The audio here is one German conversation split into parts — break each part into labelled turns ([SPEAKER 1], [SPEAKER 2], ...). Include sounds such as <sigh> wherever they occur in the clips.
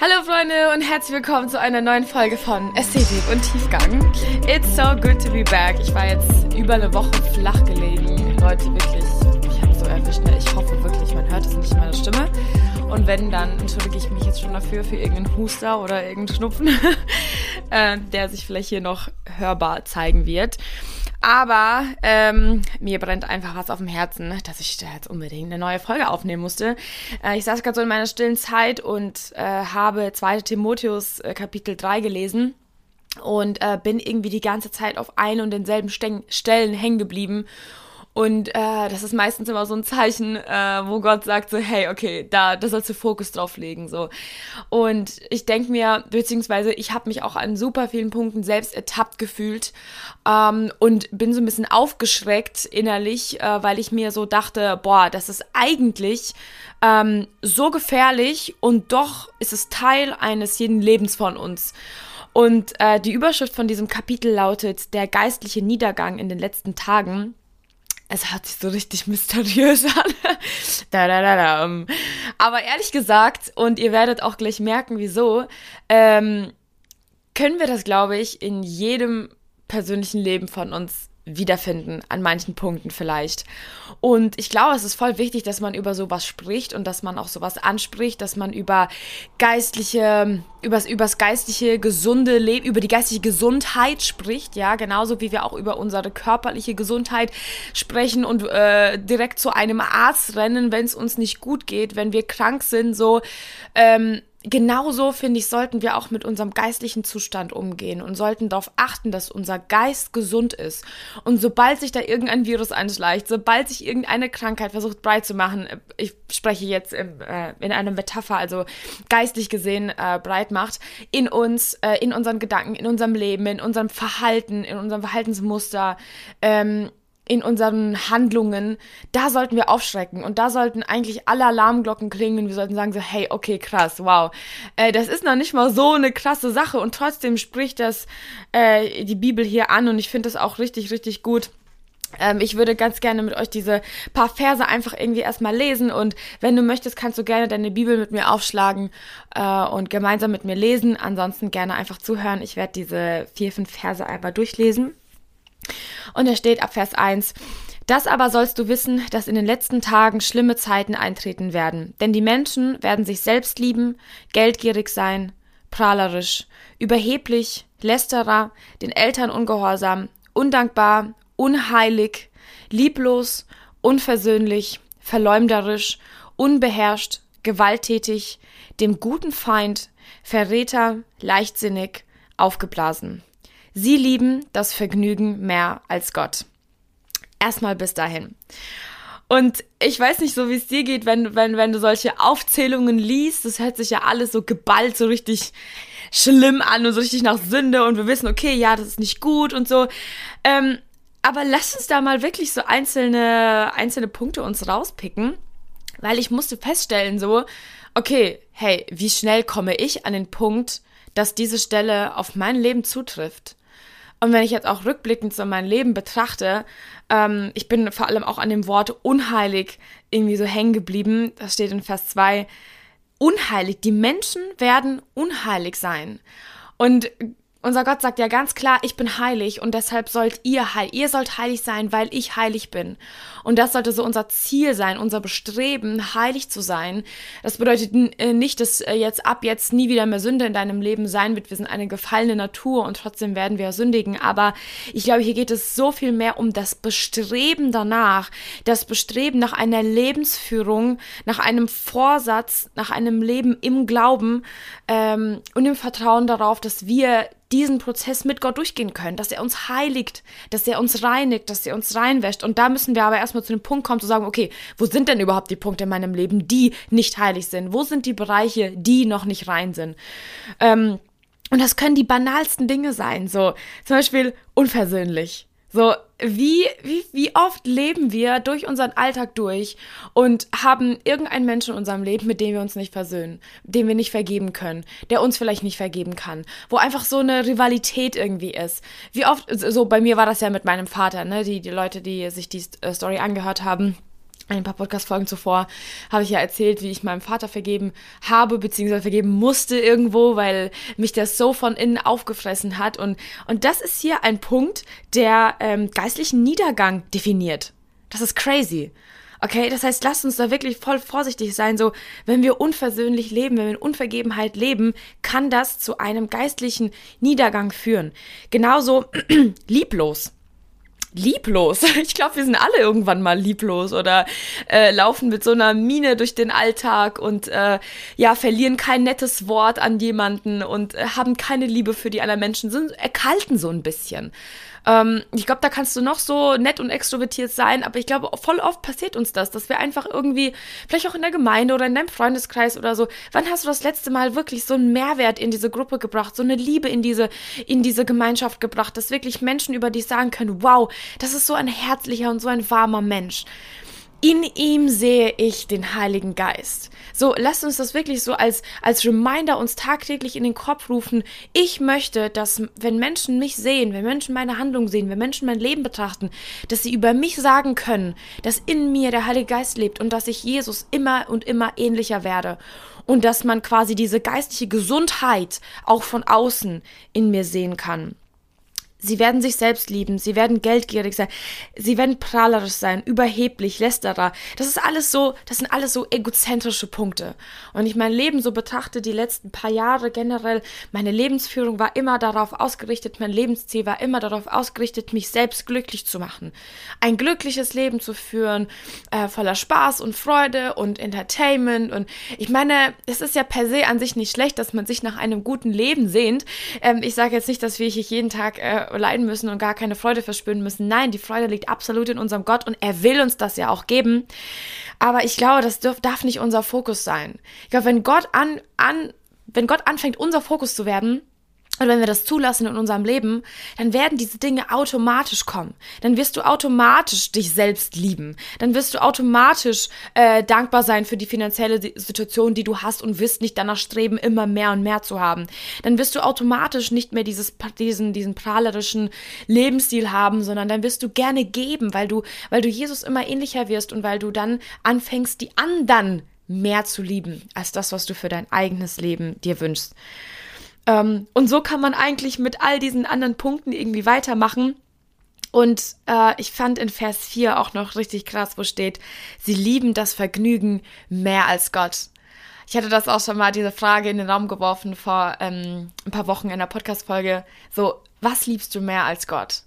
[SPEAKER 1] Hallo Freunde und herzlich willkommen zu einer neuen Folge von Ästhetik und Tiefgang. It's so good to be back. Ich war jetzt über eine Woche flach gelegen. Leute, wirklich, ich habe so erwischt. Ne? Ich hoffe wirklich, man hört es nicht in meiner Stimme. Und wenn, dann entschuldige ich mich jetzt schon dafür, für irgendeinen Huster oder irgendeinen Schnupfen, <laughs> äh, der sich vielleicht hier noch hörbar zeigen wird. Aber ähm, mir brennt einfach was auf dem Herzen, dass ich da jetzt unbedingt eine neue Folge aufnehmen musste. Äh, ich saß gerade so in meiner stillen Zeit und äh, habe 2. Timotheus äh, Kapitel 3 gelesen und äh, bin irgendwie die ganze Zeit auf ein und denselben Sten Stellen hängen geblieben und äh, das ist meistens immer so ein Zeichen, äh, wo Gott sagt so, hey, okay, da, da sollst du Fokus drauf legen. So. Und ich denke mir, beziehungsweise ich habe mich auch an super vielen Punkten selbst ertappt gefühlt ähm, und bin so ein bisschen aufgeschreckt innerlich, äh, weil ich mir so dachte, boah, das ist eigentlich ähm, so gefährlich und doch ist es Teil eines jeden Lebens von uns. Und äh, die Überschrift von diesem Kapitel lautet Der geistliche Niedergang in den letzten Tagen es hört sich so richtig mysteriös <laughs> an. da, da, da, da. Aber ehrlich gesagt, und ihr werdet auch gleich merken, wieso, ähm, können wir das, glaube ich, in jedem persönlichen Leben von uns wiederfinden, an manchen Punkten vielleicht. Und ich glaube, es ist voll wichtig, dass man über sowas spricht und dass man auch sowas anspricht, dass man über geistliche, übers, übers geistliche, gesunde Leben, über die geistliche Gesundheit spricht, ja, genauso wie wir auch über unsere körperliche Gesundheit sprechen und äh, direkt zu einem Arzt rennen, wenn es uns nicht gut geht, wenn wir krank sind, so, ähm, genauso, finde ich, sollten wir auch mit unserem geistlichen Zustand umgehen und sollten darauf achten, dass unser Geist gesund ist. Und sobald sich da irgendein Virus anschleicht, sobald sich irgendeine Krankheit versucht breit zu machen, äh, ich spreche jetzt im, äh, in einer Metapher, also geistlich gesehen äh, breit macht, in uns, äh, in unseren Gedanken, in unserem Leben, in unserem Verhalten, in unserem Verhaltensmuster, ähm, in unseren Handlungen, da sollten wir aufschrecken und da sollten eigentlich alle Alarmglocken klingen und wir sollten sagen so, hey, okay, krass, wow, äh, das ist noch nicht mal so eine krasse Sache und trotzdem spricht das äh, die Bibel hier an und ich finde das auch richtig, richtig gut. Ähm, ich würde ganz gerne mit euch diese paar Verse einfach irgendwie erstmal lesen und wenn du möchtest, kannst du gerne deine Bibel mit mir aufschlagen äh, und gemeinsam mit mir lesen. Ansonsten gerne einfach zuhören. Ich werde diese vier, fünf Verse einfach durchlesen. Und er steht ab Vers 1. Das aber sollst du wissen, dass in den letzten Tagen schlimme Zeiten eintreten werden. Denn die Menschen werden sich selbst lieben, geldgierig sein, prahlerisch, überheblich, lästerer, den Eltern ungehorsam, undankbar, unheilig, lieblos, unversöhnlich, verleumderisch, unbeherrscht, gewalttätig, dem guten Feind, Verräter, leichtsinnig, aufgeblasen. Sie lieben das Vergnügen mehr als Gott. Erstmal bis dahin. Und ich weiß nicht so, wie es dir geht, wenn, wenn, wenn du solche Aufzählungen liest. Das hört sich ja alles so geballt, so richtig schlimm an und so richtig nach Sünde. Und wir wissen, okay, ja, das ist nicht gut und so. Ähm, aber lass uns da mal wirklich so einzelne, einzelne Punkte uns rauspicken. Weil ich musste feststellen, so, okay, hey, wie schnell komme ich an den Punkt, dass diese Stelle auf mein Leben zutrifft? Und wenn ich jetzt auch rückblickend so mein Leben betrachte, ähm, ich bin vor allem auch an dem Wort unheilig irgendwie so hängen geblieben. Das steht in Vers 2. Unheilig. Die Menschen werden unheilig sein. Und unser Gott sagt ja ganz klar, ich bin heilig und deshalb sollt ihr heilig, ihr sollt heilig sein, weil ich heilig bin. Und das sollte so unser Ziel sein, unser Bestreben, heilig zu sein. Das bedeutet äh, nicht, dass äh, jetzt ab jetzt nie wieder mehr Sünde in deinem Leben sein wird. Wir sind eine gefallene Natur und trotzdem werden wir sündigen. Aber ich glaube, hier geht es so viel mehr um das Bestreben danach, das Bestreben nach einer Lebensführung, nach einem Vorsatz, nach einem Leben im Glauben ähm, und im Vertrauen darauf, dass wir diesen Prozess mit Gott durchgehen können, dass er uns heiligt, dass er uns reinigt, dass er uns reinwäscht. Und da müssen wir aber erstmal zu dem Punkt kommen, zu sagen, okay, wo sind denn überhaupt die Punkte in meinem Leben, die nicht heilig sind? Wo sind die Bereiche, die noch nicht rein sind? Ähm, und das können die banalsten Dinge sein, so zum Beispiel unversöhnlich. So, wie, wie, wie oft leben wir durch unseren Alltag durch und haben irgendeinen Menschen in unserem Leben, mit dem wir uns nicht versöhnen, dem wir nicht vergeben können, der uns vielleicht nicht vergeben kann, wo einfach so eine Rivalität irgendwie ist. Wie oft, so bei mir war das ja mit meinem Vater, ne, die, die Leute, die sich die äh, Story angehört haben, ein paar Podcast-Folgen zuvor habe ich ja erzählt, wie ich meinem Vater vergeben habe, beziehungsweise vergeben musste irgendwo, weil mich das so von innen aufgefressen hat. Und, und das ist hier ein Punkt, der ähm, geistlichen Niedergang definiert. Das ist crazy. Okay, das heißt, lasst uns da wirklich voll vorsichtig sein. So, wenn wir unversöhnlich leben, wenn wir in Unvergebenheit leben, kann das zu einem geistlichen Niedergang führen. Genauso <clears throat> lieblos lieblos. <laughs> Ich glaube, wir sind alle irgendwann mal lieblos oder äh, laufen mit so einer Mine durch den Alltag und äh, ja, verlieren kein nettes Wort an jemanden und äh, haben keine Liebe für die anderen Menschen, sind erkalten so ein bisschen. Ähm, ich glaube, da kannst du noch so nett und extrovertiert sein, aber ich glaube, voll oft passiert uns das, dass wir einfach irgendwie, vielleicht auch in der Gemeinde oder in deinem Freundeskreis oder so, wann hast du das letzte Mal wirklich so einen Mehrwert in diese Gruppe gebracht, so eine Liebe in diese, in diese Gemeinschaft gebracht, dass wirklich Menschen über dich sagen können, wow, das ist so ein herzlicher und so ein warmer Mensch. In ihm sehe ich den Heiligen Geist. So, lasst uns das wirklich so als, als Reminder uns tagtäglich in den Kopf rufen. Ich möchte, dass, wenn Menschen mich sehen, wenn Menschen meine Handlung sehen, wenn Menschen mein Leben betrachten, dass sie über mich sagen können, dass in mir der Heilige Geist lebt und dass ich Jesus immer und immer ähnlicher werde. Und dass man quasi diese geistliche Gesundheit auch von außen in mir sehen kann. Sie werden sich selbst lieben, sie werden geldgierig sein, sie werden prahlerisch sein, überheblich, lästerer. Das ist alles so, das sind alles so egozentrische Punkte. Und ich mein Leben so betrachte, die letzten paar Jahre generell, meine Lebensführung war immer darauf ausgerichtet, mein Lebensziel war immer darauf ausgerichtet, mich selbst glücklich zu machen. Ein glückliches Leben zu führen, äh, voller Spaß und Freude und Entertainment. Und ich meine, es ist ja per se an sich nicht schlecht, dass man sich nach einem guten Leben sehnt. Ähm, ich sage jetzt nicht, dass wir hier jeden Tag äh, leiden müssen und gar keine Freude verspüren müssen. Nein, die Freude liegt absolut in unserem Gott und er will uns das ja auch geben. Aber ich glaube, das darf, darf nicht unser Fokus sein. Ich glaube, wenn Gott an, an, wenn Gott anfängt, unser Fokus zu werden, und wenn wir das zulassen in unserem Leben, dann werden diese Dinge automatisch kommen. Dann wirst du automatisch dich selbst lieben. Dann wirst du automatisch äh, dankbar sein für die finanzielle Situation, die du hast und wirst nicht danach streben, immer mehr und mehr zu haben. Dann wirst du automatisch nicht mehr dieses, diesen, diesen prahlerischen Lebensstil haben, sondern dann wirst du gerne geben, weil du, weil du Jesus immer ähnlicher wirst und weil du dann anfängst, die anderen mehr zu lieben, als das, was du für dein eigenes Leben dir wünschst. Ähm, und so kann man eigentlich mit all diesen anderen Punkten irgendwie weitermachen. Und äh, ich fand in Vers 4 auch noch richtig krass, wo steht, sie lieben das Vergnügen mehr als Gott. Ich hatte das auch schon mal, diese Frage in den Raum geworfen vor ähm, ein paar Wochen in der Podcast-Folge. So, was liebst du mehr als Gott?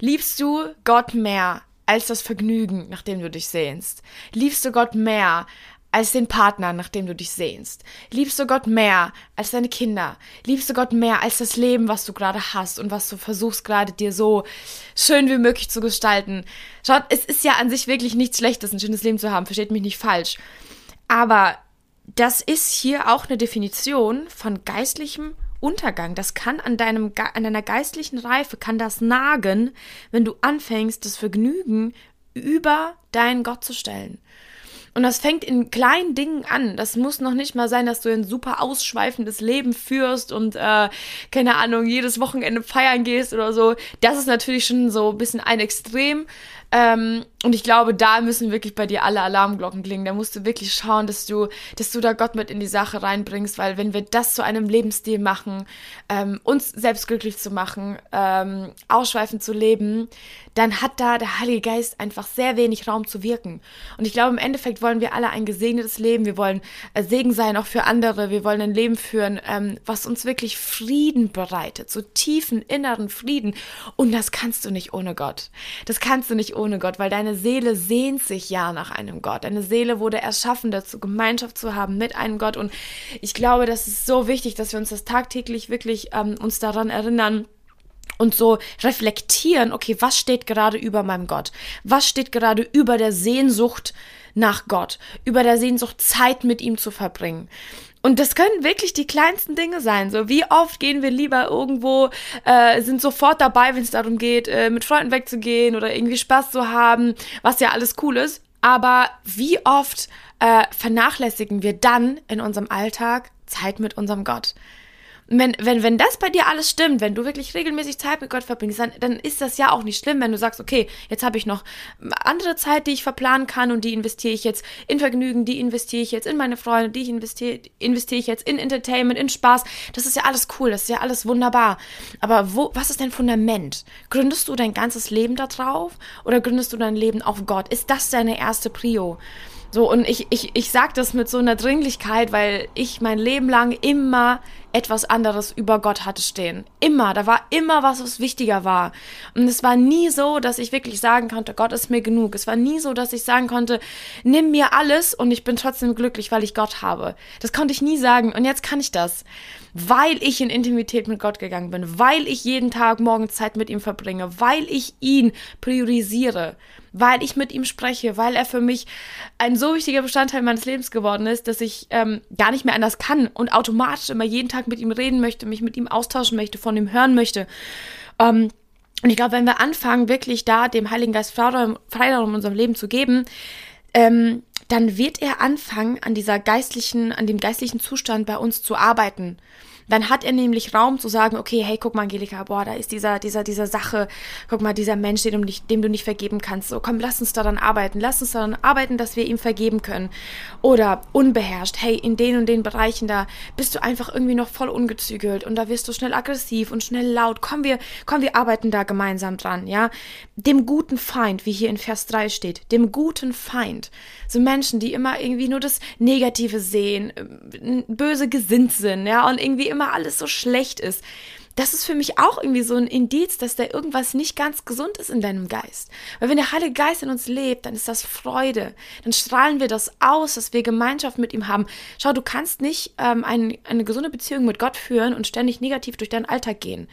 [SPEAKER 1] Liebst du Gott mehr als das Vergnügen, nach dem du dich sehnst? Liebst du Gott mehr als den Partner, nach dem du dich sehnst? Liebst du Gott mehr als deine Kinder? Liebst du Gott mehr als das Leben, was du gerade hast und was du versuchst gerade dir so schön wie möglich zu gestalten? Schaut, es ist ja an sich wirklich nichts Schlechtes, ein schönes Leben zu haben, versteht mich nicht falsch. Aber das ist hier auch eine Definition von geistlichem Untergang. Das kann an deinem, an deiner geistlichen Reife, kann das nagen, wenn du anfängst, das Vergnügen über deinen Gott zu stellen. Und das fängt in kleinen Dingen an. Das muss noch nicht mal sein, dass du ein super ausschweifendes Leben führst und, äh, keine Ahnung, jedes Wochenende feiern gehst oder so. Das ist natürlich schon so ein bisschen ein Extrem. Ähm, und ich glaube, da müssen wirklich bei dir alle Alarmglocken klingen. Da musst du wirklich schauen, dass du, dass du da Gott mit in die Sache reinbringst, weil wenn wir das zu einem Lebensstil machen, ähm, uns selbst glücklich zu machen, ähm, ausschweifend zu leben, dann hat da der Heilige Geist einfach sehr wenig Raum zu wirken. Und ich glaube, im Endeffekt wollen wir alle ein gesegnetes Leben. Wir wollen äh, Segen sein, auch für andere. Wir wollen ein Leben führen, ähm, was uns wirklich Frieden bereitet, so tiefen inneren Frieden. Und das kannst du nicht ohne Gott. Das kannst du nicht ohne Gott, weil deine Seele sehnt sich ja nach einem Gott. Deine Seele wurde erschaffen dazu, Gemeinschaft zu haben mit einem Gott. Und ich glaube, das ist so wichtig, dass wir uns das tagtäglich wirklich ähm, uns daran erinnern, und so reflektieren, okay, was steht gerade über meinem Gott? Was steht gerade über der Sehnsucht nach Gott? Über der Sehnsucht, Zeit mit ihm zu verbringen? Und das können wirklich die kleinsten Dinge sein. So, wie oft gehen wir lieber irgendwo, äh, sind sofort dabei, wenn es darum geht, äh, mit Freunden wegzugehen oder irgendwie Spaß zu haben, was ja alles cool ist. Aber wie oft äh, vernachlässigen wir dann in unserem Alltag Zeit mit unserem Gott? Wenn, wenn, wenn das bei dir alles stimmt, wenn du wirklich regelmäßig Zeit mit Gott verbringst, dann, dann ist das ja auch nicht schlimm, wenn du sagst, okay, jetzt habe ich noch andere Zeit, die ich verplanen kann und die investiere ich jetzt in Vergnügen, die investiere ich jetzt in meine Freunde, die investiere, investiere ich jetzt in Entertainment, in Spaß. Das ist ja alles cool, das ist ja alles wunderbar. Aber wo, was ist dein Fundament? Gründest du dein ganzes Leben da drauf oder gründest du dein Leben auf Gott? Ist das deine erste Prio? So, und ich, ich, ich sage das mit so einer Dringlichkeit, weil ich mein Leben lang immer etwas anderes über Gott hatte stehen. Immer. Da war immer was, was wichtiger war. Und es war nie so, dass ich wirklich sagen konnte, Gott ist mir genug. Es war nie so, dass ich sagen konnte, nimm mir alles und ich bin trotzdem glücklich, weil ich Gott habe. Das konnte ich nie sagen. Und jetzt kann ich das. Weil ich in Intimität mit Gott gegangen bin, weil ich jeden Tag morgen Zeit mit ihm verbringe, weil ich ihn priorisiere weil ich mit ihm spreche, weil er für mich ein so wichtiger Bestandteil meines Lebens geworden ist, dass ich ähm, gar nicht mehr anders kann und automatisch immer jeden Tag mit ihm reden möchte, mich mit ihm austauschen möchte, von ihm hören möchte. Ähm, und ich glaube, wenn wir anfangen, wirklich da dem Heiligen Geist Freiraum in unserem Leben zu geben, ähm, dann wird er anfangen, an dieser geistlichen, an dem geistlichen Zustand bei uns zu arbeiten. Dann hat er nämlich Raum zu sagen, okay, hey, guck mal, Angelika, boah, da ist dieser, dieser, dieser Sache, guck mal, dieser Mensch, dem du nicht, dem du nicht vergeben kannst. So, komm, lass uns daran arbeiten, lass uns daran arbeiten, dass wir ihm vergeben können. Oder unbeherrscht, hey, in den und den Bereichen, da bist du einfach irgendwie noch voll ungezügelt und da wirst du schnell aggressiv und schnell laut. Komm, wir, komm, wir arbeiten da gemeinsam dran, ja. Dem guten Feind, wie hier in Vers 3 steht, dem guten Feind. So Menschen, die immer irgendwie nur das Negative sehen, äh, böse gesinnt sind, ja, und irgendwie immer alles so schlecht ist. Das ist für mich auch irgendwie so ein Indiz, dass da irgendwas nicht ganz gesund ist in deinem Geist. Weil wenn der Heilige Geist in uns lebt, dann ist das Freude. Dann strahlen wir das aus, dass wir Gemeinschaft mit ihm haben. Schau, du kannst nicht ähm, ein, eine gesunde Beziehung mit Gott führen und ständig negativ durch deinen Alltag gehen.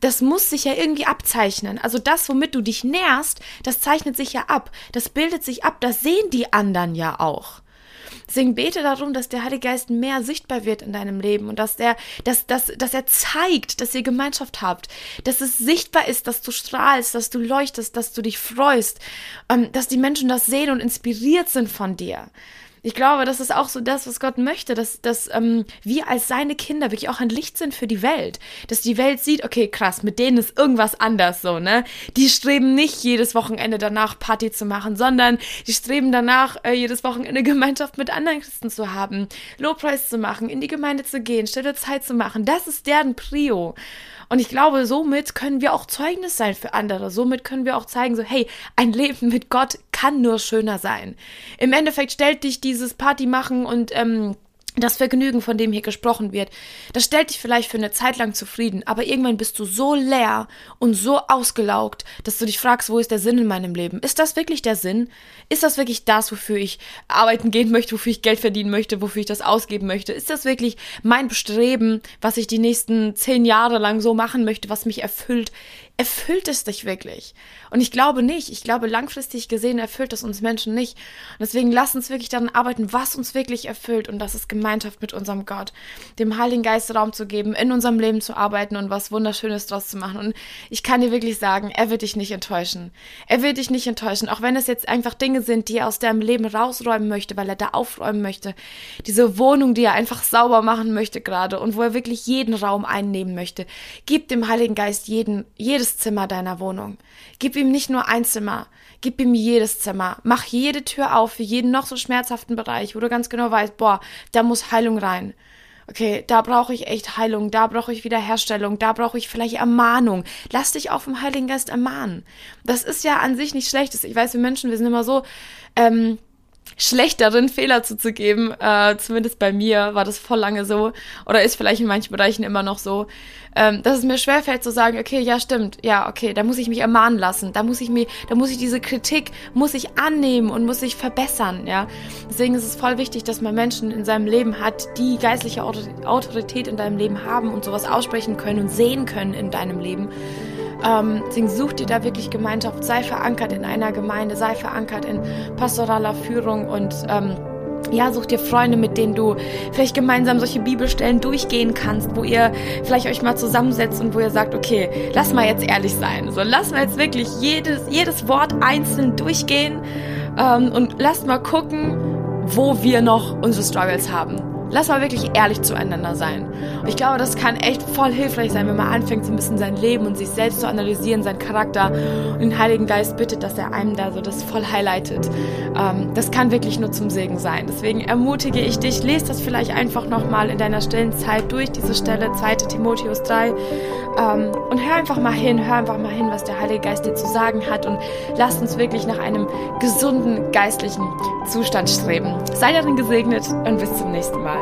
[SPEAKER 1] Das muss sich ja irgendwie abzeichnen. Also das, womit du dich nährst, das zeichnet sich ja ab. Das bildet sich ab. Das sehen die anderen ja auch. Deswegen bete darum, dass der Heilige Geist mehr sichtbar wird in deinem Leben und dass der, dass, dass, dass er zeigt, dass ihr Gemeinschaft habt, dass es sichtbar ist, dass du strahlst, dass du leuchtest, dass du dich freust, ähm, dass die Menschen das sehen und inspiriert sind von dir. Ich glaube, das ist auch so das, was Gott möchte, dass, dass ähm, wir als seine Kinder wirklich auch ein Licht sind für die Welt. Dass die Welt sieht, okay, krass, mit denen ist irgendwas anders so, ne? Die streben nicht jedes Wochenende danach Party zu machen, sondern die streben danach, äh, jedes Wochenende <laughs> Gemeinschaft mit anderen Christen zu haben, Lobpreis zu machen, in die Gemeinde zu gehen, stille Zeit zu machen. Das ist deren Prio. Und ich glaube, somit können wir auch Zeugnis sein für andere. Somit können wir auch zeigen, so, hey, ein Leben mit Gott kann nur schöner sein. Im Endeffekt stellt dich dieses Party machen und ähm, das Vergnügen, von dem hier gesprochen wird, das stellt dich vielleicht für eine Zeit lang zufrieden, aber irgendwann bist du so leer und so ausgelaugt, dass du dich fragst, wo ist der Sinn in meinem Leben? Ist das wirklich der Sinn? Ist das wirklich das, wofür ich arbeiten gehen möchte, wofür ich Geld verdienen möchte, wofür ich das ausgeben möchte? Ist das wirklich mein Bestreben, was ich die nächsten zehn Jahre lang so machen möchte, was mich erfüllt? erfüllt es dich wirklich? Und ich glaube nicht. Ich glaube, langfristig gesehen erfüllt es uns Menschen nicht. Und deswegen lass uns wirklich daran arbeiten, was uns wirklich erfüllt. Und das ist Gemeinschaft mit unserem Gott. Dem Heiligen Geist Raum zu geben, in unserem Leben zu arbeiten und was Wunderschönes draus zu machen. Und ich kann dir wirklich sagen, er wird dich nicht enttäuschen. Er wird dich nicht enttäuschen. Auch wenn es jetzt einfach Dinge sind, die er aus deinem Leben rausräumen möchte, weil er da aufräumen möchte. Diese Wohnung, die er einfach sauber machen möchte gerade und wo er wirklich jeden Raum einnehmen möchte. Gib dem Heiligen Geist jeden, jedes Zimmer deiner Wohnung. Gib ihm nicht nur ein Zimmer, gib ihm jedes Zimmer. Mach jede Tür auf für jeden noch so schmerzhaften Bereich, wo du ganz genau weißt, boah, da muss Heilung rein. Okay, da brauche ich echt Heilung, da brauche ich Wiederherstellung, da brauche ich vielleicht Ermahnung. Lass dich auch vom Heiligen Geist ermahnen. Das ist ja an sich nicht schlechtes. Ich weiß, wir Menschen, wir sind immer so, ähm, schlecht darin, Fehler zuzugeben. Äh, zumindest bei mir war das voll lange so. Oder ist vielleicht in manchen Bereichen immer noch so. Ähm, dass es mir schwerfällt zu sagen, okay, ja, stimmt, ja, okay, da muss ich mich ermahnen lassen. Da muss ich mir, da muss ich diese Kritik, muss ich annehmen und muss ich verbessern, ja. Deswegen ist es voll wichtig, dass man Menschen in seinem Leben hat, die geistliche Autorität in deinem Leben haben und sowas aussprechen können und sehen können in deinem Leben. Ähm, deswegen such dir da wirklich Gemeinschaft, sei verankert in einer Gemeinde, sei verankert in pastoraler Führung und ähm, ja, such dir Freunde, mit denen du vielleicht gemeinsam solche Bibelstellen durchgehen kannst, wo ihr vielleicht euch mal zusammensetzt und wo ihr sagt, okay, lass mal jetzt ehrlich sein. So, lass mal jetzt wirklich jedes, jedes Wort einzeln durchgehen ähm, und lass mal gucken, wo wir noch unsere Struggles haben Lass mal wirklich ehrlich zueinander sein. Und ich glaube, das kann echt voll hilfreich sein, wenn man anfängt, so ein bisschen sein Leben und sich selbst zu analysieren, seinen Charakter und den Heiligen Geist bittet, dass er einem da so das voll highlightet. Ähm, das kann wirklich nur zum Segen sein. Deswegen ermutige ich dich, lest das vielleicht einfach nochmal in deiner stillen Zeit durch, diese Stelle, 2. Timotheus 3. Ähm, und hör einfach mal hin, hör einfach mal hin, was der Heilige Geist dir zu sagen hat und lass uns wirklich nach einem gesunden geistlichen Zustand streben. Sei darin gesegnet und bis zum nächsten Mal.